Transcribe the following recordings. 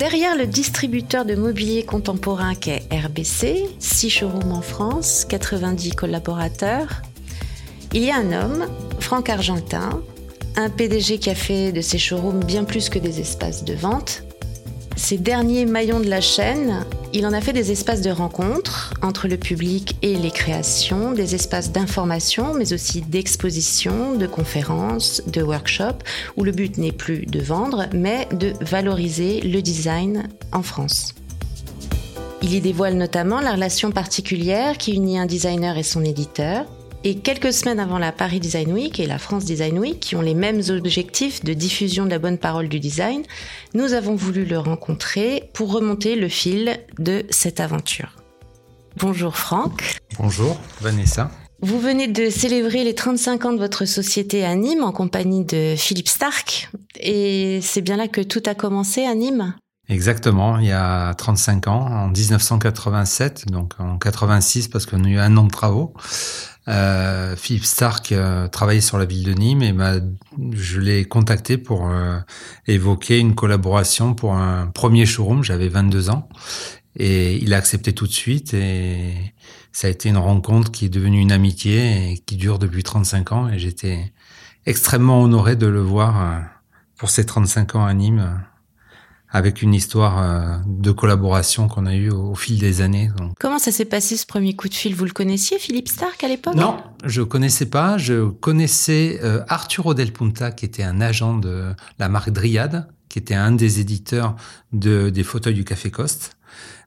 Derrière le distributeur de mobilier contemporain qu'est RBC, 6 showrooms en France, 90 collaborateurs, il y a un homme, Franck Argentin, un PDG qui a fait de ses showrooms bien plus que des espaces de vente. Ces derniers maillons de la chaîne, il en a fait des espaces de rencontre entre le public et les créations, des espaces d'information, mais aussi d'exposition, de conférences, de workshops, où le but n'est plus de vendre, mais de valoriser le design en France. Il y dévoile notamment la relation particulière qui unit un designer et son éditeur, et quelques semaines avant la Paris Design Week et la France Design Week, qui ont les mêmes objectifs de diffusion de la bonne parole du design, nous avons voulu le rencontrer pour remonter le fil de cette aventure. Bonjour Franck. Bonjour Vanessa. Vous venez de célébrer les 35 ans de votre société à Nîmes en compagnie de Philippe Stark. Et c'est bien là que tout a commencé à Nîmes? Exactement, il y a 35 ans, en 1987, donc en 86 parce qu'on a eu un an de travaux. Euh, Philippe Stark euh, travaillait sur la ville de Nîmes et je l'ai contacté pour euh, évoquer une collaboration pour un premier showroom. J'avais 22 ans et il a accepté tout de suite et ça a été une rencontre qui est devenue une amitié et qui dure depuis 35 ans et j'étais extrêmement honoré de le voir euh, pour ses 35 ans à Nîmes avec une histoire euh, de collaboration qu'on a eue au, fil des années. Comment ça s'est passé ce premier coup de fil? Vous le connaissiez, Philippe Stark, à l'époque? Non, je connaissais pas. Je connaissais euh, Arturo Del Punta, qui était un agent de la marque Dryad, qui était un des éditeurs de, des fauteuils du Café Coste.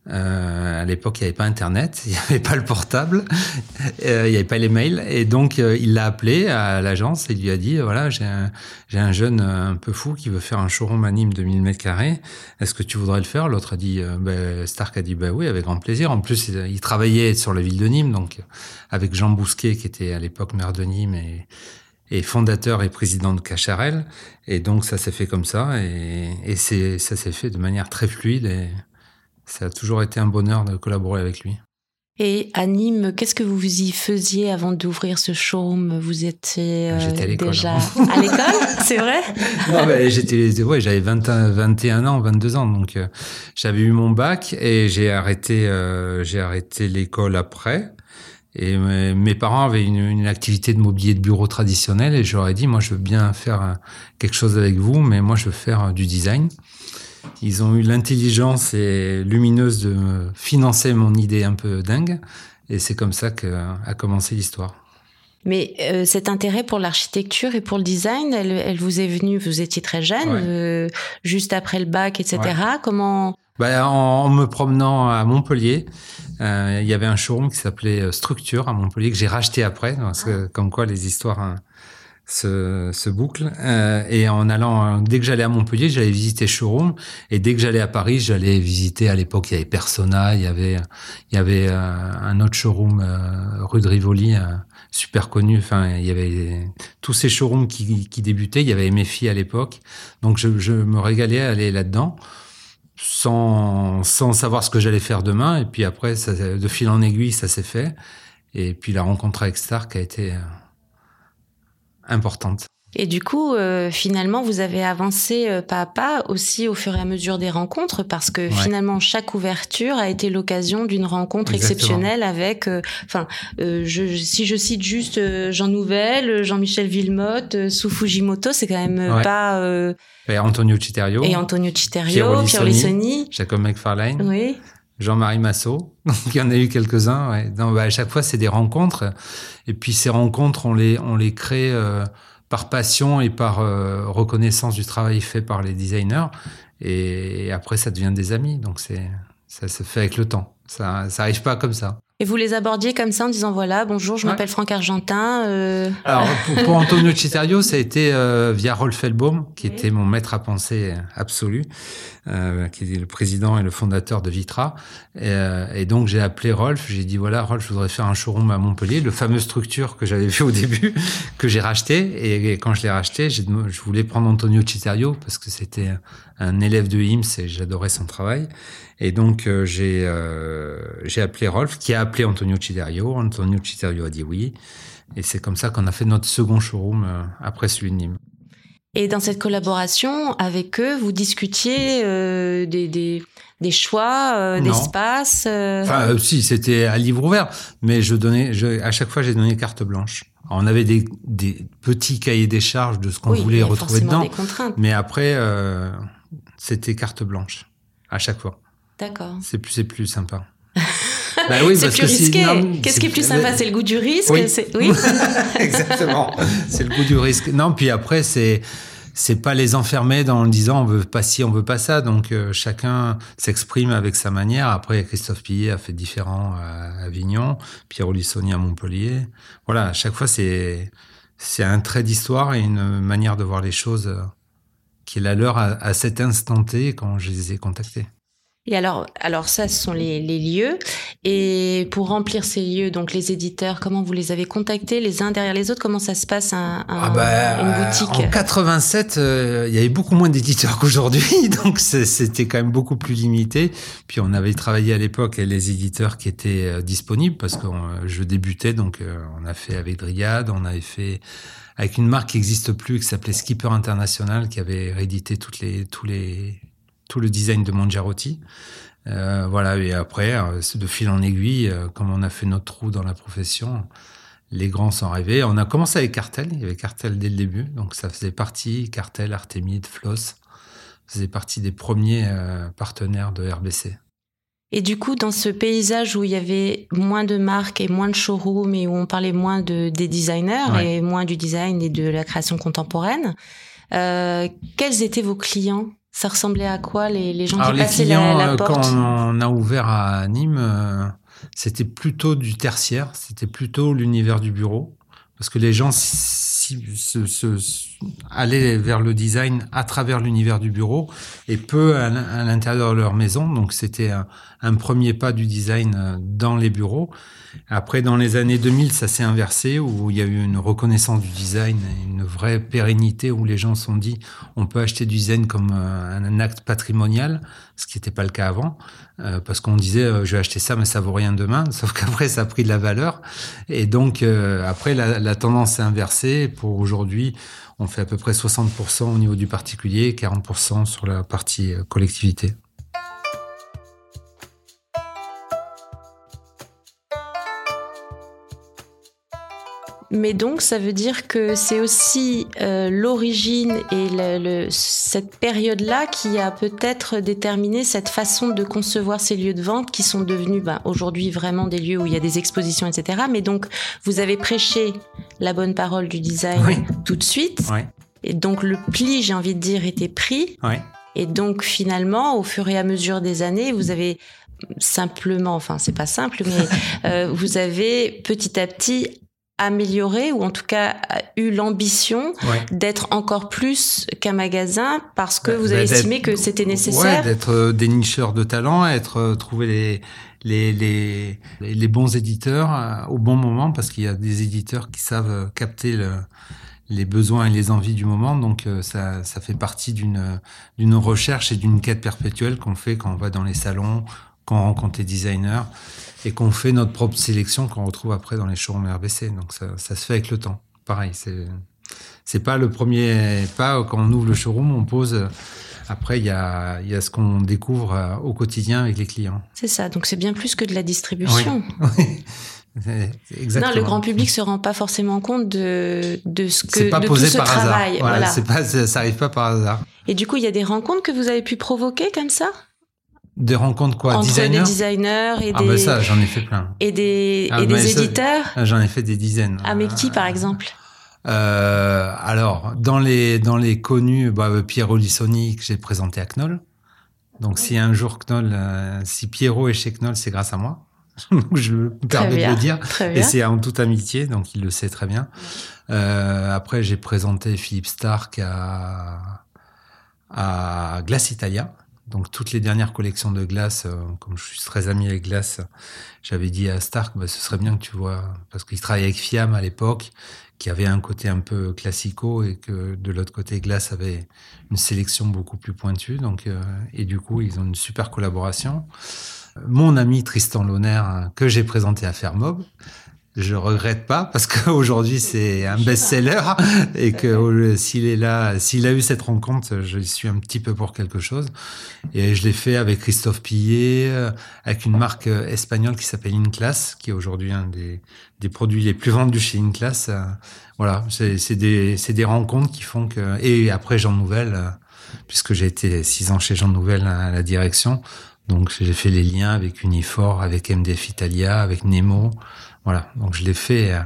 Euh, à l'époque, il n'y avait pas Internet, il n'y avait pas le portable, euh, il n'y avait pas les mails. Et donc, euh, il l'a appelé à l'agence et il lui a dit, voilà, j'ai un, un jeune un peu fou qui veut faire un showroom à Nîmes de 1000 mètres carrés. Est-ce que tu voudrais le faire? L'autre a dit, ben, Stark a dit, bah oui, avec grand plaisir. En plus, il, travaillait sur la ville de Nîmes, donc avec Jean Bousquet, qui était à l'époque maire de Nîmes et, et fondateur et président de Cacharel. Et donc, ça s'est fait comme ça. Et, et ça s'est fait de manière très fluide. Et, ça a toujours été un bonheur de collaborer avec lui. Et à Nîmes, qu'est-ce que vous y faisiez avant d'ouvrir ce showroom? Vous étiez euh, déjà à l'école, c'est vrai? Non, j'étais, ouais, j'avais 21 ans, 22 ans, donc euh, j'avais eu mon bac et j'ai arrêté, euh, j'ai arrêté l'école après. Et mes parents avaient une, une, activité de mobilier de bureau traditionnel et j'aurais dit, moi, je veux bien faire quelque chose avec vous, mais moi, je veux faire du design. Ils ont eu l'intelligence et lumineuse de financer mon idée un peu dingue. Et c'est comme ça qu'a commencé l'histoire. Mais euh, cet intérêt pour l'architecture et pour le design, elle, vous est venue, vous étiez très jeune, euh, juste après le bac, etc. Comment? Bah, en, me promenant à Montpellier, euh, il y avait un showroom qui s'appelait Structure à Montpellier que j'ai racheté après, parce que, comme quoi les histoires hein, ce, boucle. Euh, et en allant, dès que j'allais à Montpellier, j'allais visiter showroom. Et dès que j'allais à Paris, j'allais visiter. À l'époque, il y avait Persona, il y avait, il y avait euh, un autre showroom euh, rue de Rivoli, super connu. Enfin, il y avait tous ces showrooms qui, débutaient. Il y avait MFI à l'époque, donc je, me régalais à aller là-dedans. Sans, sans savoir ce que j'allais faire demain. Et puis après, de fil en aiguille, ça s'est fait. Et puis la rencontre avec Stark a été importante. Et du coup, euh, finalement, vous avez avancé euh, pas à pas aussi au fur et à mesure des rencontres, parce que finalement, chaque ouverture a été l'occasion d'une rencontre exceptionnelle avec, euh, enfin, si je cite juste Jean Nouvel, Jean-Michel Villemotte, sous Fujimoto, c'est quand même pas... et Antonio Citerio. Et Antonio Citerio, Pierre Lissoni. Jacob McFarlane. Oui. Jean-Marie Massot. Donc, il y en a eu quelques-uns. Ouais. bah, à chaque fois, c'est des rencontres. Et puis, ces rencontres, on les, on les crée euh, par passion et par euh, reconnaissance du travail fait par les designers. Et, après, ça devient des amis. Donc, c'est, ça se fait avec le temps. Ça, ça arrive pas comme ça. Et vous les abordiez comme ça en disant voilà, bonjour, je m'appelle Franck Argentin. Euh... Alors pour, Antonio Citerio, ça a été euh, via Rolf Elbaum, qui était mon maître à penser absolu, euh, qui est le président et le fondateur de Vitra. Et, euh, et donc j'ai appelé Rolf, j'ai dit voilà, Rolf, je voudrais faire un showroom à Montpellier, le fameux structure que j'avais fait au début, que j'ai racheté. Et, quand je l'ai racheté, je voulais prendre Antonio Citerio parce que c'était un élève de IMSS et j'adorais son travail. Et donc euh, j'ai euh, j'ai appelé Rolf, qui a appelé Antonio Ciderio. Antonio Ciderio a dit oui. Et c'est comme ça qu'on a fait notre second showroom après celui de Nîmes. Et dans cette collaboration avec eux, vous discutiez euh, des, des, des, choix, euh, d'espace euh... Enfin, euh, si, c'était à livre ouvert, mais je donnais, je, à chaque fois, j'ai donné carte blanche. Alors, on avait des, des, petits cahiers des charges de ce qu'on voulait retrouver dedans, mais après, euh, c'était carte blanche à chaque fois. D'accord. C'est plus, c'est plus sympa. Bah oui, c'est plus risqué. Qu'est-ce qui est plus sympa C'est le goût du risque Oui, oui. exactement. C'est le goût du risque. Non, puis après, c'est c'est pas les enfermer dans le disant on veut pas ci, on veut pas ça. Donc euh, chacun s'exprime avec sa manière. Après, Christophe Pillet a fait différent à Avignon, Pierre Olissoni à Montpellier. Voilà, à chaque fois c'est c'est un trait d'histoire et une manière de voir les choses euh, qui est la leur à, à cet instant T quand je les ai contactés. Et alors, alors ça, ce sont les, les, lieux. Et pour remplir ces lieux, donc les éditeurs, comment vous les avez contactés les uns derrière les autres? Comment ça se passe un, un, ah bah, une boutique? En 87, euh, il y avait beaucoup moins d'éditeurs qu'aujourd'hui, donc c'était quand même beaucoup plus limité. Puis on avait travaillé à l'époque les éditeurs qui étaient euh, disponibles parce que je débutais, donc euh, on a fait avec Dryad, on avait fait avec une marque qui n'existe plus, qui s'appelait Skipper International, qui avait réédité toutes les, tous les tout le design de Mongerotti. Euh, voilà, et après, euh, de fil en aiguille, euh, comme on a fait notre trou dans la profession, les grands sont arrivés. On a commencé avec Cartel, il y avait Cartel dès le début, donc ça faisait partie, Cartel, Artemide, Floss, faisait partie des premiers euh, partenaires de RBC. Et du coup, dans ce paysage où il y avait moins de marques et moins de showrooms et où on parlait moins de, des designers et moins du design et de la création contemporaine, euh, quels étaient vos clients? Ça ressemblait à quoi les, les gens qui passaient la, la, euh, porte Quand on a ouvert à Nîmes, euh, c'était plutôt du tertiaire, c'était plutôt l'univers du bureau, parce que les gens si, se, se, allaient vers le design à travers l'univers du bureau et peu à l'intérieur de leur maison. Donc c'était un, premier pas du design euh, dans les bureaux. Après, dans les années 2000, ça s'est inversé, où il y a eu une reconnaissance du design, une vraie pérennité, où les gens se sont dit, on peut acheter du design comme euh, un, acte patrimonial, ce qui n'était pas le cas avant, euh, parce qu'on disait, je vais acheter ça, mais ça vaut rien demain, sauf qu'après, ça a pris de la valeur. Et donc, après, la, la tendance s'est inversée. Pour aujourd'hui, on fait à peu près 60% au niveau du particulier, 40% sur la partie collectivité. Mais donc, ça veut dire que c'est aussi euh, l'origine et le, le, cette période-là qui a peut-être déterminé cette façon de concevoir ces lieux de vente qui sont devenus ben, aujourd'hui vraiment des lieux où il y a des expositions, etc. Mais donc, vous avez prêché la bonne parole du design oui. tout de suite. Oui. Et donc, le pli, j'ai envie de dire, était pris. Oui. Et donc, finalement, au fur et à mesure des années, vous avez simplement, enfin, c'est pas simple, mais euh, vous avez petit à petit amélioré ou en tout cas eu l'ambition ouais. d'être encore plus qu'un magasin parce que vous avez estimé que c'était nécessaire ouais, d'être euh, dénicheur de talent être euh, trouver les les, les, les bons éditeurs euh, au bon moment parce qu'il y a des éditeurs qui savent capter le, les besoins et les envies du moment. Donc ça, ça fait partie d'une d'une recherche et d'une quête perpétuelle qu'on fait quand on va dans les salons, quand on rencontre les designers et qu'on fait notre propre sélection qu'on retrouve après dans les showrooms RBC. Donc ça, ça se fait avec le temps. Pareil, c'est c'est pas le premier pas quand on ouvre le showroom, on pose. Après, il y a, y a ce qu'on découvre au quotidien avec les clients. C'est ça. Donc c'est bien plus que de la distribution. Oui. Exactement. Non, le grand public se rend pas forcément compte de, de ce que pas de posé tout ce par travail. Hasard. Voilà, pas, ça arrive pas par hasard. Et du coup, il y a des rencontres que vous avez pu provoquer comme ça? Des rencontres quoi Entre designers des designers et ah des... ben ça, j'en ai fait plein. Et des, ah et des éditeurs J'en ai fait des dizaines. Ah, mais qui, par exemple? Euh, Alors, dans les, dans les connus, bah, Pierre Olissoni, que j'ai présenté à Knoll. Donc, si un jour Knoll, euh, si Pierrot est chez Knoll, c'est grâce à moi. je me permets de le dire. Et c'est en toute amitié, donc il le sait très bien. Euh, après, j'ai présenté Philippe Stark à, à Glace Italia. Donc toutes les dernières collections de glace, euh, comme je suis très ami avec Glace, j'avais dit à Stark, bah, ce serait bien que tu vois, parce qu'il travaillait avec Fiam à l'époque, qui avait un côté un peu classico et que de l'autre côté Glace avait une sélection beaucoup plus pointue. Donc euh, et du coup ils ont une super collaboration. Mon ami Tristan Loner que j'ai présenté à Fermob, je regrette pas parce qu'aujourd'hui c'est un best-seller et que s'il est là, s'il a eu cette rencontre, je suis un petit peu pour quelque chose. Et je l'ai fait avec Christophe Pillet, euh, avec une marque euh, espagnole qui s'appelle Inclass, qui est aujourd'hui un des, des produits les plus vendus chez Inclass. Euh, voilà, c'est des, des rencontres qui font que... Et après Jean Nouvel, puisque j'ai été six ans chez Jean Nouvel à la direction, donc j'ai fait les liens avec Unifor, avec MDF Italia, avec Nemo. Voilà, donc je l'ai fait euh,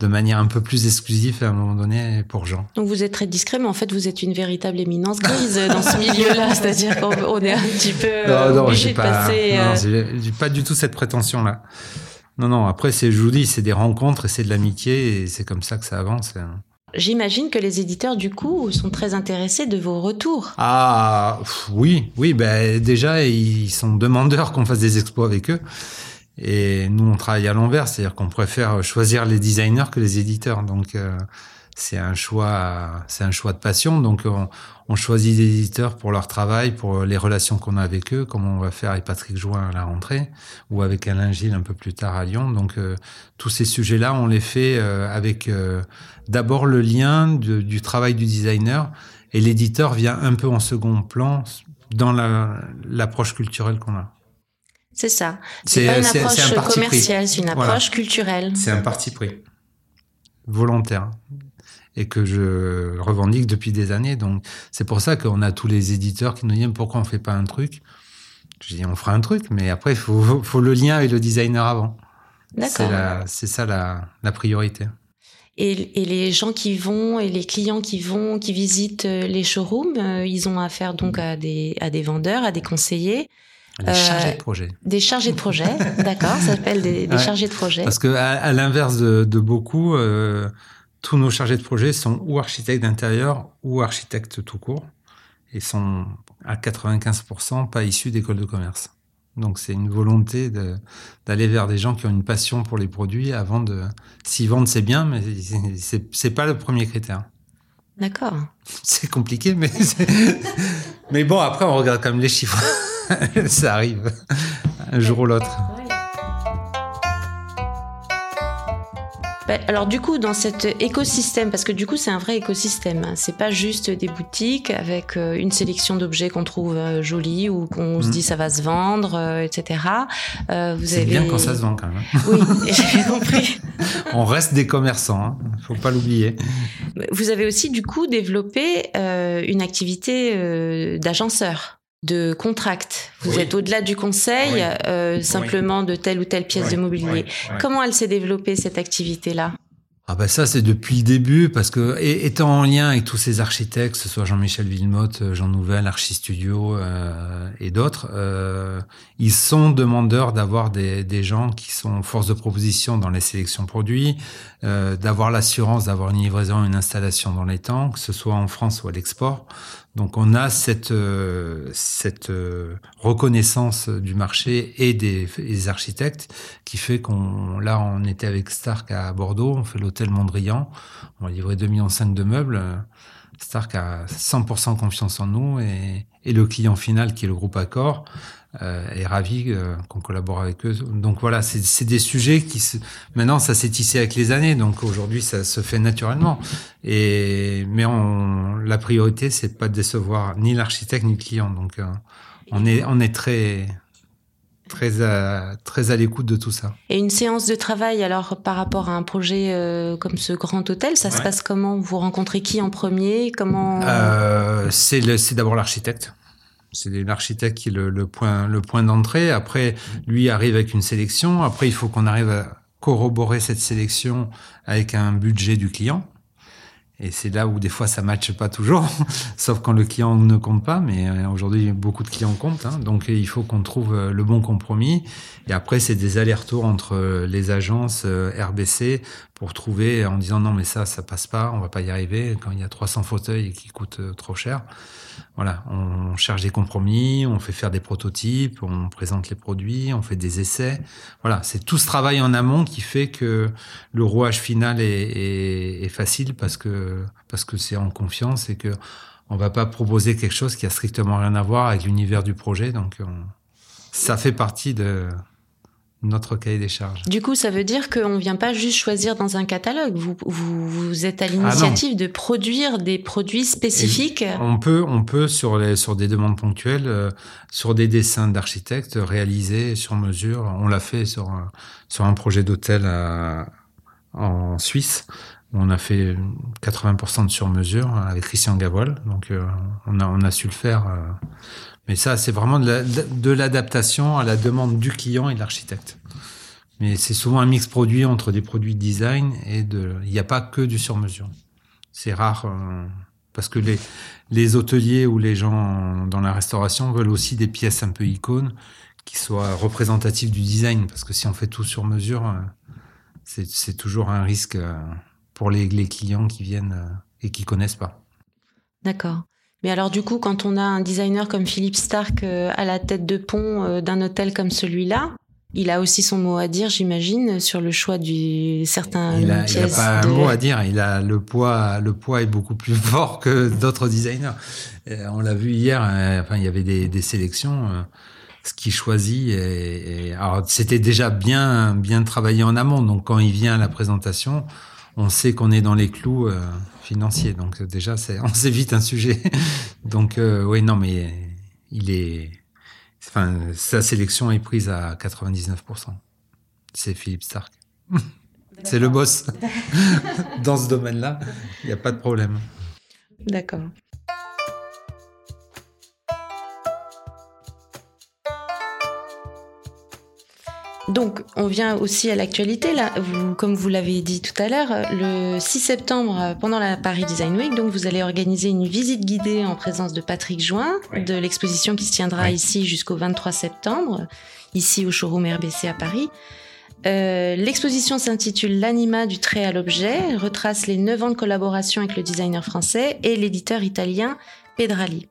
de manière un peu plus exclusive à un moment donné pour Jean. Donc vous êtes très discret, mais en fait vous êtes une véritable éminence grise dans ce milieu-là, c'est-à-dire qu'on est un petit peu euh, obligé de passer. Non, euh, j'ai pas du tout cette prétention-là. Non, non. Après, c'est je vous dis, c'est des rencontres et c'est de l'amitié et c'est comme ça que ça avance. Hein. J'imagine que les éditeurs, du coup, sont très intéressés de vos retours. Ah, oui, oui, ben, déjà, ils sont demandeurs qu'on fasse des expos avec eux. Et nous, on travaille à l'envers, c'est-à-dire qu'on préfère choisir les designers que les éditeurs. Donc, euh, c'est un choix, c'est un choix de passion. Donc, on, on, choisit des éditeurs pour leur travail, pour les relations qu'on a avec eux, comme on va faire avec Patrick Join à la rentrée, ou avec Alain Gilles un peu plus tard à Lyon. Donc, euh, tous ces sujets-là, on les fait euh, avec d'abord le lien du travail du designer, et l'éditeur vient un peu en second plan dans l'approche culturelle qu'on a. C'est ça. C'est pas une approche commerciale, c'est une approche culturelle. C'est un parti pris. Volontaire. Et que je revendique depuis des années. Donc, c'est pour ça qu'on a tous les éditeurs qui nous disent pourquoi on fait pas un truc? Je dis, on fera un truc, mais après, il faut, faut, le lien avec le designer avant. D'accord. C'est ça la, la priorité. Et, et, les gens qui vont et les clients qui vont, qui visitent euh, les showrooms, euh, ils ont affaire donc à des, à des vendeurs, à des conseillers. Des chargés de projet. Des chargés de projet, d'accord, ça s'appelle des, des chargés de projet. Parce que à, l'inverse de, de, beaucoup, euh, tous nos chargés de projet sont ou architectes d'intérieur ou architectes tout court et sont à 95% pas issus d'école de commerce. Donc c'est une volonté d'aller vers des gens qui ont une passion pour les produits avant de s'y vendre c'est bien mais c'est pas le premier critère. D'accord. C'est compliqué mais mais bon après on regarde quand même les chiffres. ça arrive un jour ou l'autre. Bah, alors du coup, dans cet écosystème, parce que du coup c'est un vrai écosystème, hein, c'est pas juste des boutiques avec euh, une sélection d'objets qu'on trouve euh, jolis ou qu'on se mm. dit ça va se vendre, euh, etc. c'est bien quand ça se vend quand même. Hein. Oui, j'ai compris. On reste des commerçants, hein. faut pas l'oublier. Vous avez aussi du coup développé une activité d'agenceur de contract. Vous êtes au-delà du conseil, euh, simplement de telle ou telle pièce de mobilier. Comment elle s'est développée cette activité-là? Ah ben ça c'est depuis le début parce que étant en lien avec tous ces architectes, que ce soit Jean-Michel Villemotte, euh, Jean Nouvel, Archi Studio euh, et d'autres, euh, ils sont demandeurs d'avoir des, des, gens qui sont force de proposition dans les sélections produits, d'avoir l'assurance d'avoir une livraison, une installation dans les temps, que ce soit en France ou à l'export. Donc on a cette cette reconnaissance du marché et des, des architectes qui fait qu'on là on était avec Stark à Bordeaux, on fait l'hôtel Mondrian, on a livré 2,5 millions de meubles. Stark a 100% confiance en nous et, le client final qui est le groupe Accor euh, est ravi euh, qu'on collabore avec eux. Donc voilà, c'est des sujets qui maintenant ça s'est tissé avec les années, donc aujourd'hui ça se fait naturellement. Et mais la priorité c'est pas de décevoir ni l'architecte ni le client. Donc euh, on est on est très très à, très à l'écoute de tout ça. Et une séance de travail, alors par rapport à un projet euh, comme ce grand hôtel, ça se passe comment? Vous rencontrez qui en premier? Comment? Euh, C'est d'abord l'architecte c'est l'architecte qui est le, point, le point d'entrée. Après, lui arrive avec une sélection. Après, il faut qu'on arrive à corroborer cette sélection avec un budget du client. Et c'est là où des fois ça matche pas toujours, sauf quand le client ne compte pas. Mais euh, aujourd'hui, beaucoup de clients comptent, hein. donc il faut qu'on trouve euh, le bon compromis. Et après, c'est des allers-retours entre euh, les agences RBC pour trouver en disant non mais ça, ça passe pas, on va pas y arriver quand il y a 300 fauteuils qui coûtent trop cher voilà, on cherche des compromis, on fait faire des prototypes, on présente les produits, on fait des essais. Voilà, c'est tout ce travail en amont qui fait que le rouage final est, facile parce que parce que c'est en confiance et que on va pas proposer quelque chose qui a strictement rien à voir avec l'univers du projet. Donc ça fait partie de notre cahier des charges. Du coup, ça veut dire qu'on ne vient pas juste choisir dans un catalogue. Vous, vous, vous êtes à l'initiative ah de produire des produits spécifiques. on peut, on peut sur, les, sur des demandes ponctuelles, euh, sur des dessins d'architectes réalisés sur mesure. On l'a fait sur, sur un projet d'hôtel en Suisse. On a fait 80% de sur-mesure avec Christian Gavoil. Donc, euh, on, a, su le faire. Euh, mais ça, c'est vraiment de l'adaptation à la demande du client et de l'architecte. Mais c'est souvent un mix produit entre des produits de design et de. Il n'y a pas que du sur-mesure. C'est rare euh, parce que les, hôteliers ou les gens dans la restauration veulent aussi des pièces un peu icônes qui soient représentatives du design. Parce que si on fait tout sur mesure, c'est toujours un risque pour les, les clients qui viennent et qui connaissent pas. D'accord. Mais alors du coup, quand on a un designer comme Philippe Stark euh, à la tête de pont euh, d'un hôtel comme celui-là, il a aussi son mot à dire, j'imagine, sur le choix du certains il n'a pas un mot à dire. Il a le poids. Le poids est beaucoup plus fort que d'autres designers. on l'a vu hier. Euh, enfin, il y avait des, des sélections. ce qu'il choisit. Et, alors, c'était déjà bien, bien travaillé en amont. Donc, quand il vient à la présentation, on sait qu'on est dans les clous euh, financiers. Donc déjà, c'est, on s'évite un sujet. donc euh, oui, non, mais il est, enfin, sa sélection est prise à 99%. C'est Philippe Stark. c'est le boss. dans ce domaine-là, il n'y a pas de problème. D'accord. Donc, on vient aussi à l'actualité. Là, vous, comme vous l'avez dit tout à l'heure, le 6 septembre, pendant la Paris Design Week, donc vous allez organiser une visite guidée en présence de Patrick Join de l'exposition qui se tiendra ici jusqu'au 23 septembre, ici au showroom RBC à Paris. Euh, l'exposition s'intitule L'anima du trait à l'objet, retrace les 9 ans de collaboration avec le designer français et l'éditeur italien Pedrali.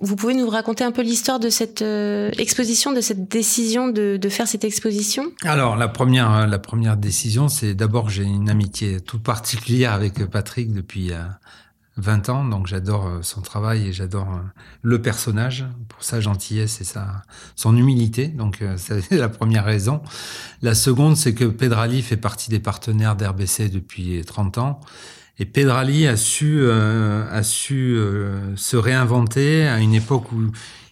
Vous pouvez nous raconter un peu l'histoire de cette euh, exposition, de cette décision de, faire cette exposition? Alors la première, euh, la première décision, c'est d'abord j'ai une amitié toute particulière avec Patrick depuis 20 euh, ans, donc j'adore son travail et j'adore le personnage pour sa gentillesse et sa son humilité. Donc c'est la première raison. La seconde, c'est que Pedrali fait partie des partenaires d'RBC depuis 30 ans et Pedrali a su, euh, a su euh, se réinventer à une époque où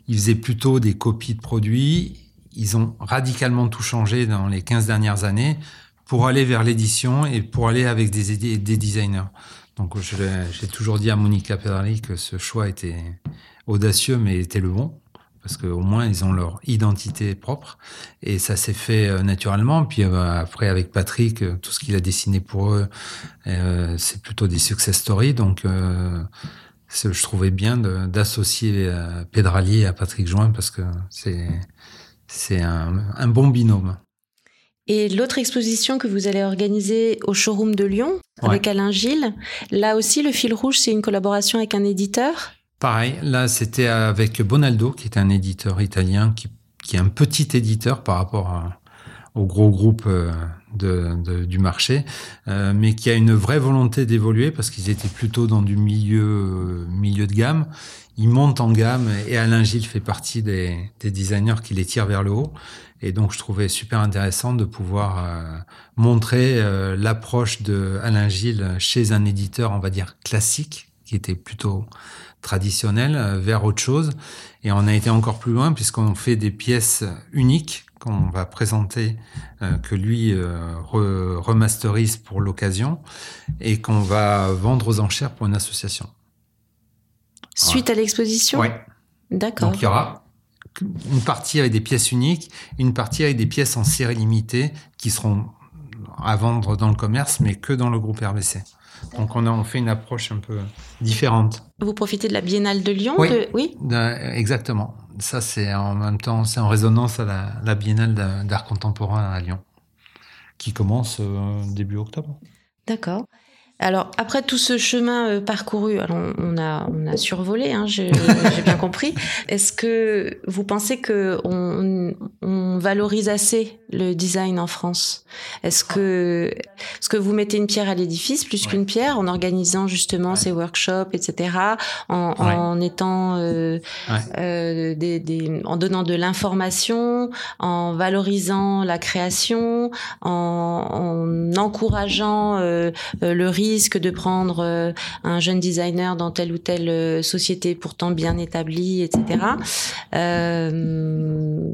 il faisait plutôt des copies de produits. Ils ont radicalement tout changé dans les 15 dernières années pour aller vers l'édition et pour aller avec des, des designers. Donc j'ai toujours dit à Monica Pedrali que ce choix était audacieux mais était le bon parce qu'au moins ils ont leur identité propre et ça s'est fait euh, naturellement. Puis euh, après avec Patrick, euh, tout ce qu'il a dessiné pour eux, c'est plutôt des success stories. Donc je trouvais bien d'associer Pedrali à Patrick Join parce que c'est c'est un, un, bon binôme. Et l'autre exposition que vous allez organiser au showroom de Lyon avec Alain Gilles, là aussi le fil rouge, c'est une collaboration avec un éditeur? Pareil, là c'était avec Bonaldo, qui est un éditeur italien, qui, est un petit éditeur par rapport au gros groupe euh, du marché, euh, mais qui a une vraie volonté d'évoluer parce qu'ils étaient plutôt dans du milieu, milieu de gamme. Ils montent en gamme et Alain Gilles fait partie des, des designers qui les tirent vers le haut. Et donc je trouvais super intéressant de pouvoir euh, montrer l'approche de Alain Gilles chez un éditeur, on va dire classique, qui était plutôt traditionnel euh, vers autre chose. Et on a été encore plus loin puisqu'on fait des pièces uniques qu'on va présenter, euh, que lui euh, remasterise pour l'occasion et qu'on va vendre aux enchères pour une association. Suite à l'exposition? Oui. D'accord. Donc il y aura une partie avec des pièces uniques, une partie avec des pièces en série limitée qui seront à vendre dans le commerce, mais que dans le groupe RBC. Donc on a on fait une approche un peu différente. Vous profitez de la Biennale de Lyon Oui, oui? Exactement. Ça c'est en même temps c'est en résonance à la, Biennale d'art contemporain à Lyon, qui commence euh, début octobre. D'accord. Alors après tout ce chemin euh, parcouru, alors on a on a survolé, hein, j'ai bien compris. Est-ce que vous pensez que on, on, valorise assez le design en France? Est-ce que est-ce que vous mettez une pierre à l'édifice plus qu'une pierre en organisant justement ces workshops, etc. En, en étant euh, euh, des, des, en donnant de l'information, en valorisant la création, en, en encourageant le risque risque de prendre euh, un jeune designer dans telle ou telle euh, société pourtant bien établie, etc. Euh,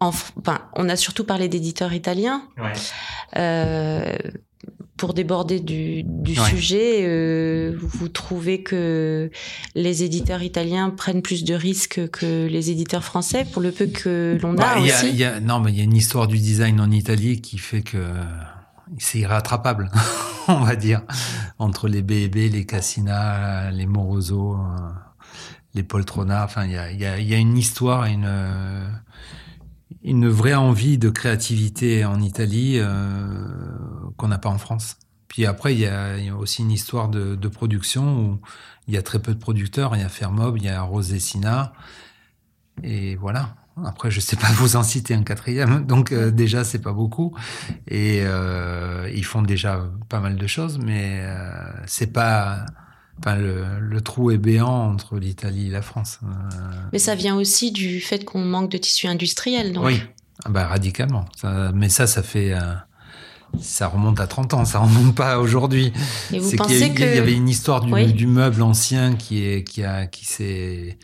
enfin, on a surtout parlé d'éditeurs italiens. pour déborder du, sujet, vous trouvez que les éditeurs italiens prennent plus de risques que les éditeurs français pour le peu que l'on a bah, aussi Non, mais il y a une histoire du design en Italie qui fait que c'est irrattrapable, on va dire, entre les B&B, les Cassina, les Moroso, euh, les Poltrona. Enfin, il y a, une histoire, une une vraie envie de créativité en Italie euh, qu'on n'a pas en France. Puis après, il y a, aussi une histoire de, de, production où il y a très peu de producteurs. Il y a Fermob, il y a Rosé Sina. Et voilà. Après, je sais pas vous en citer un quatrième, donc euh, déjà c'est pas beaucoup. Et euh, ils font déjà pas mal de choses, mais euh, c'est pas. Enfin, le, trou est béant entre l'Italie et la France. Mais ça vient aussi du fait qu'on manque de tissu industriel, donc. Oui, ah bah, radicalement. mais ça, ça fait. ça remonte à 30 ans, ça remonte pas aujourd'hui. Et vous pensez qu'il y, y avait une histoire du, du meuble ancien qui est qui a qui s'est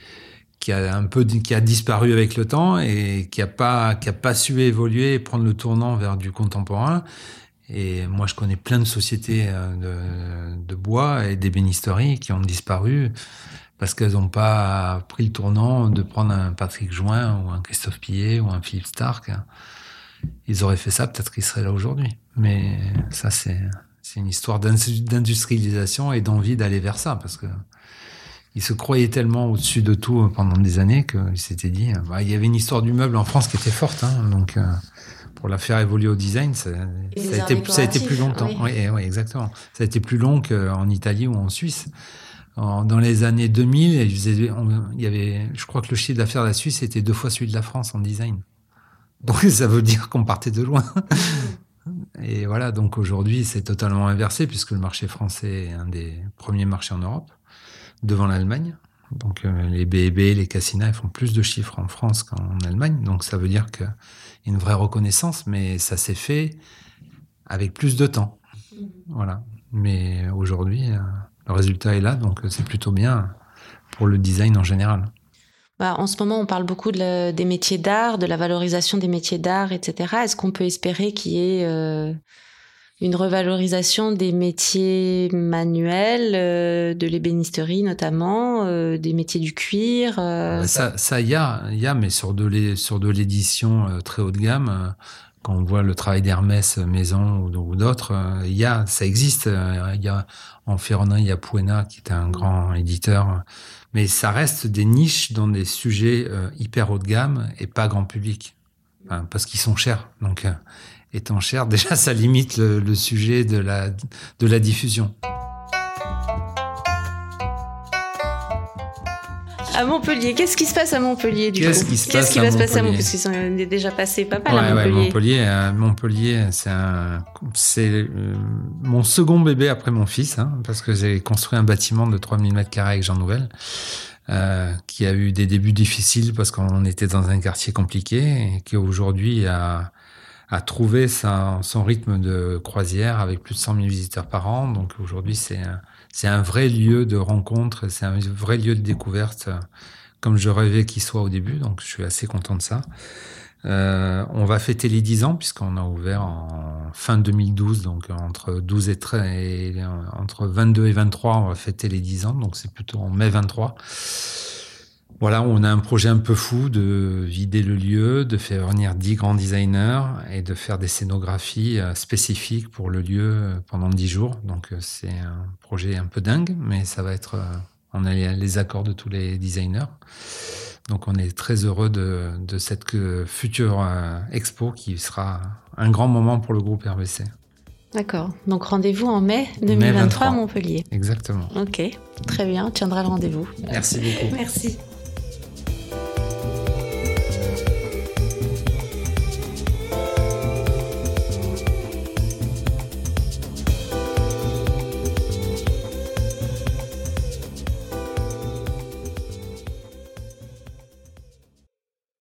qui a un peu qui a disparu avec le temps et qui a pas qui a pas su évoluer et prendre le tournant vers du contemporain. Et moi, je connais plein de sociétés euh, de, bois et d'ébénisterie qui ont disparu parce qu'elles n'ont pas pris le tournant de prendre un Patrick Join ou un Christophe Pillet ou un Philippe Stark. Ils auraient fait ça, peut-être qu'ils seraient là aujourd'hui. Mais ça, c'est c'est une histoire d'industrialisation et d'envie d'aller vers ça parce que il se croyait tellement au-dessus de tout pendant des années qu'il s'était dit, bah, il y avait une histoire du meuble en France qui était forte, hein, donc euh, pour la faire évoluer au design, ça, ça, a, été, ça a, été, plus longtemps. Oui. Oui, exactement. Ça a été plus long qu'en Italie ou en Suisse. dans les années 2000, il y avait, je crois que le chiffre d'affaires de la Suisse était deux fois celui de la France en design. Donc ça veut dire qu'on partait de loin. Et voilà, donc aujourd'hui, c'est totalement inversé puisque le marché français est un des premiers marchés en Europe devant l'Allemagne. Donc euh, les B&B, les Cassina, ils font plus de chiffres en France qu'en Allemagne. Donc ça veut dire qu'il y a une vraie reconnaissance, mais ça s'est fait avec plus de temps. Voilà. Mais aujourd'hui, euh, le résultat est là, donc euh, c'est plutôt bien pour le design en général. Bah, en ce moment, on parle beaucoup de des métiers d'art, de la valorisation des métiers d'art, etc. Est-ce qu'on peut espérer qu'il y ait une revalorisation des métiers manuels, euh, de l'ébénisterie notamment, euh, des métiers du cuir. Euh. Ça, ça y a, y a, mais sur de l'édition très haut de gamme, quand on voit le travail d'Hermès Maison ou d'autres, y a, ça existe. Y a en Ferronin, il y a Puena qui est un grand éditeur, mais ça reste des niches dans des sujets hyper haut de gamme et pas grand public, parce qu'ils sont chers. Étant cher, déjà ça limite le, sujet de la, de la diffusion. À Montpellier, qu'est-ce qui se passe à Montpellier du Qu'est-ce qui se passe, qui va se passer à Montpellier Parce qu'ils sont déjà passés pas mal à Montpellier. Montpellier, euh, Montpellier, c'est c'est euh, mon second bébé après mon fils, hein, parce que j'ai construit un bâtiment de 3000 mètres carrés avec Jean Nouvel. Euh, qui a eu des débuts difficiles parce qu'on était dans un quartier compliqué et qui aujourd'hui a a trouvé sa, son rythme de croisière avec plus de 100 000 visiteurs par an. Donc aujourd'hui, c'est un, un vrai lieu de rencontre, c'est un vrai lieu de découverte, comme je rêvais qu'il soit au début. Donc je suis assez content de ça. Euh, on va fêter les 10 ans puisqu'on a ouvert en fin 2012, donc entre 12 et 13, et entre 22 et 23, on va fêter les 10 ans, donc c'est plutôt en mai 23. Voilà, on a un projet un peu fou de vider le lieu, de faire venir dix grands designers et de faire des scénographies euh, spécifiques pour le lieu euh, pendant dix jours. Donc euh, c'est un projet un peu dingue, mais ça va être, on a les accords de tous les designers. Donc on est très heureux de, de cette future expo qui sera un grand moment pour le groupe RBC. D'accord. Donc rendez-vous en mai 2023 à Montpellier. Exactement. Ok, très bien. On tiendra le rendez-vous. Merci beaucoup. Merci.